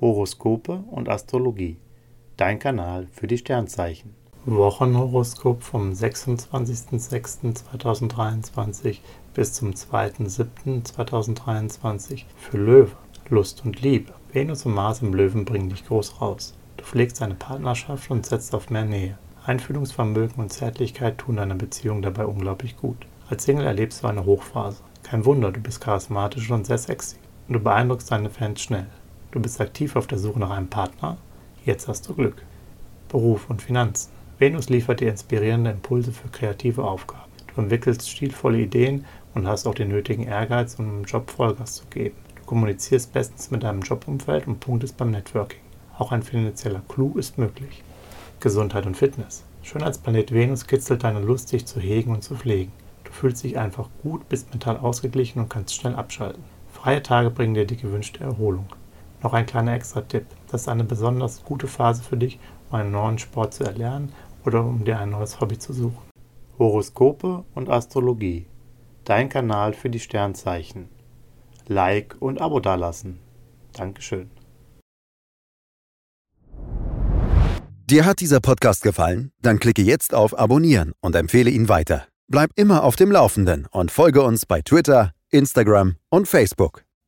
Horoskope und Astrologie. Dein Kanal für die Sternzeichen. Wochenhoroskop vom 26.06.2023 bis zum 2.07.2023 für Löwe. Lust und Liebe. Venus und Mars im Löwen bringen dich groß raus. Du pflegst deine Partnerschaft und setzt auf mehr Nähe. Einfühlungsvermögen und Zärtlichkeit tun deiner Beziehung dabei unglaublich gut. Als Single erlebst du eine Hochphase. Kein Wunder, du bist charismatisch und sehr sexy. Und du beeindruckst deine Fans schnell. Du bist aktiv auf der Suche nach einem Partner. Jetzt hast du Glück. Beruf und Finanzen. Venus liefert dir inspirierende Impulse für kreative Aufgaben. Du entwickelst stilvolle Ideen und hast auch den nötigen Ehrgeiz, um im Job Vollgas zu geben. Du kommunizierst bestens mit deinem Jobumfeld und punktest beim Networking. Auch ein finanzieller Clou ist möglich. Gesundheit und Fitness. Schönheitsplanet Venus kitzelt deine Lust, dich zu hegen und zu pflegen. Du fühlst dich einfach gut, bist mental ausgeglichen und kannst schnell abschalten. Freie Tage bringen dir die gewünschte Erholung. Noch ein kleiner Extra-Tipp. Das ist eine besonders gute Phase für dich, um einen neuen Sport zu erlernen oder um dir ein neues Hobby zu suchen. Horoskope und Astrologie. Dein Kanal für die Sternzeichen. Like und Abo dalassen. Dankeschön. Dir hat dieser Podcast gefallen? Dann klicke jetzt auf Abonnieren und empfehle ihn weiter. Bleib immer auf dem Laufenden und folge uns bei Twitter, Instagram und Facebook.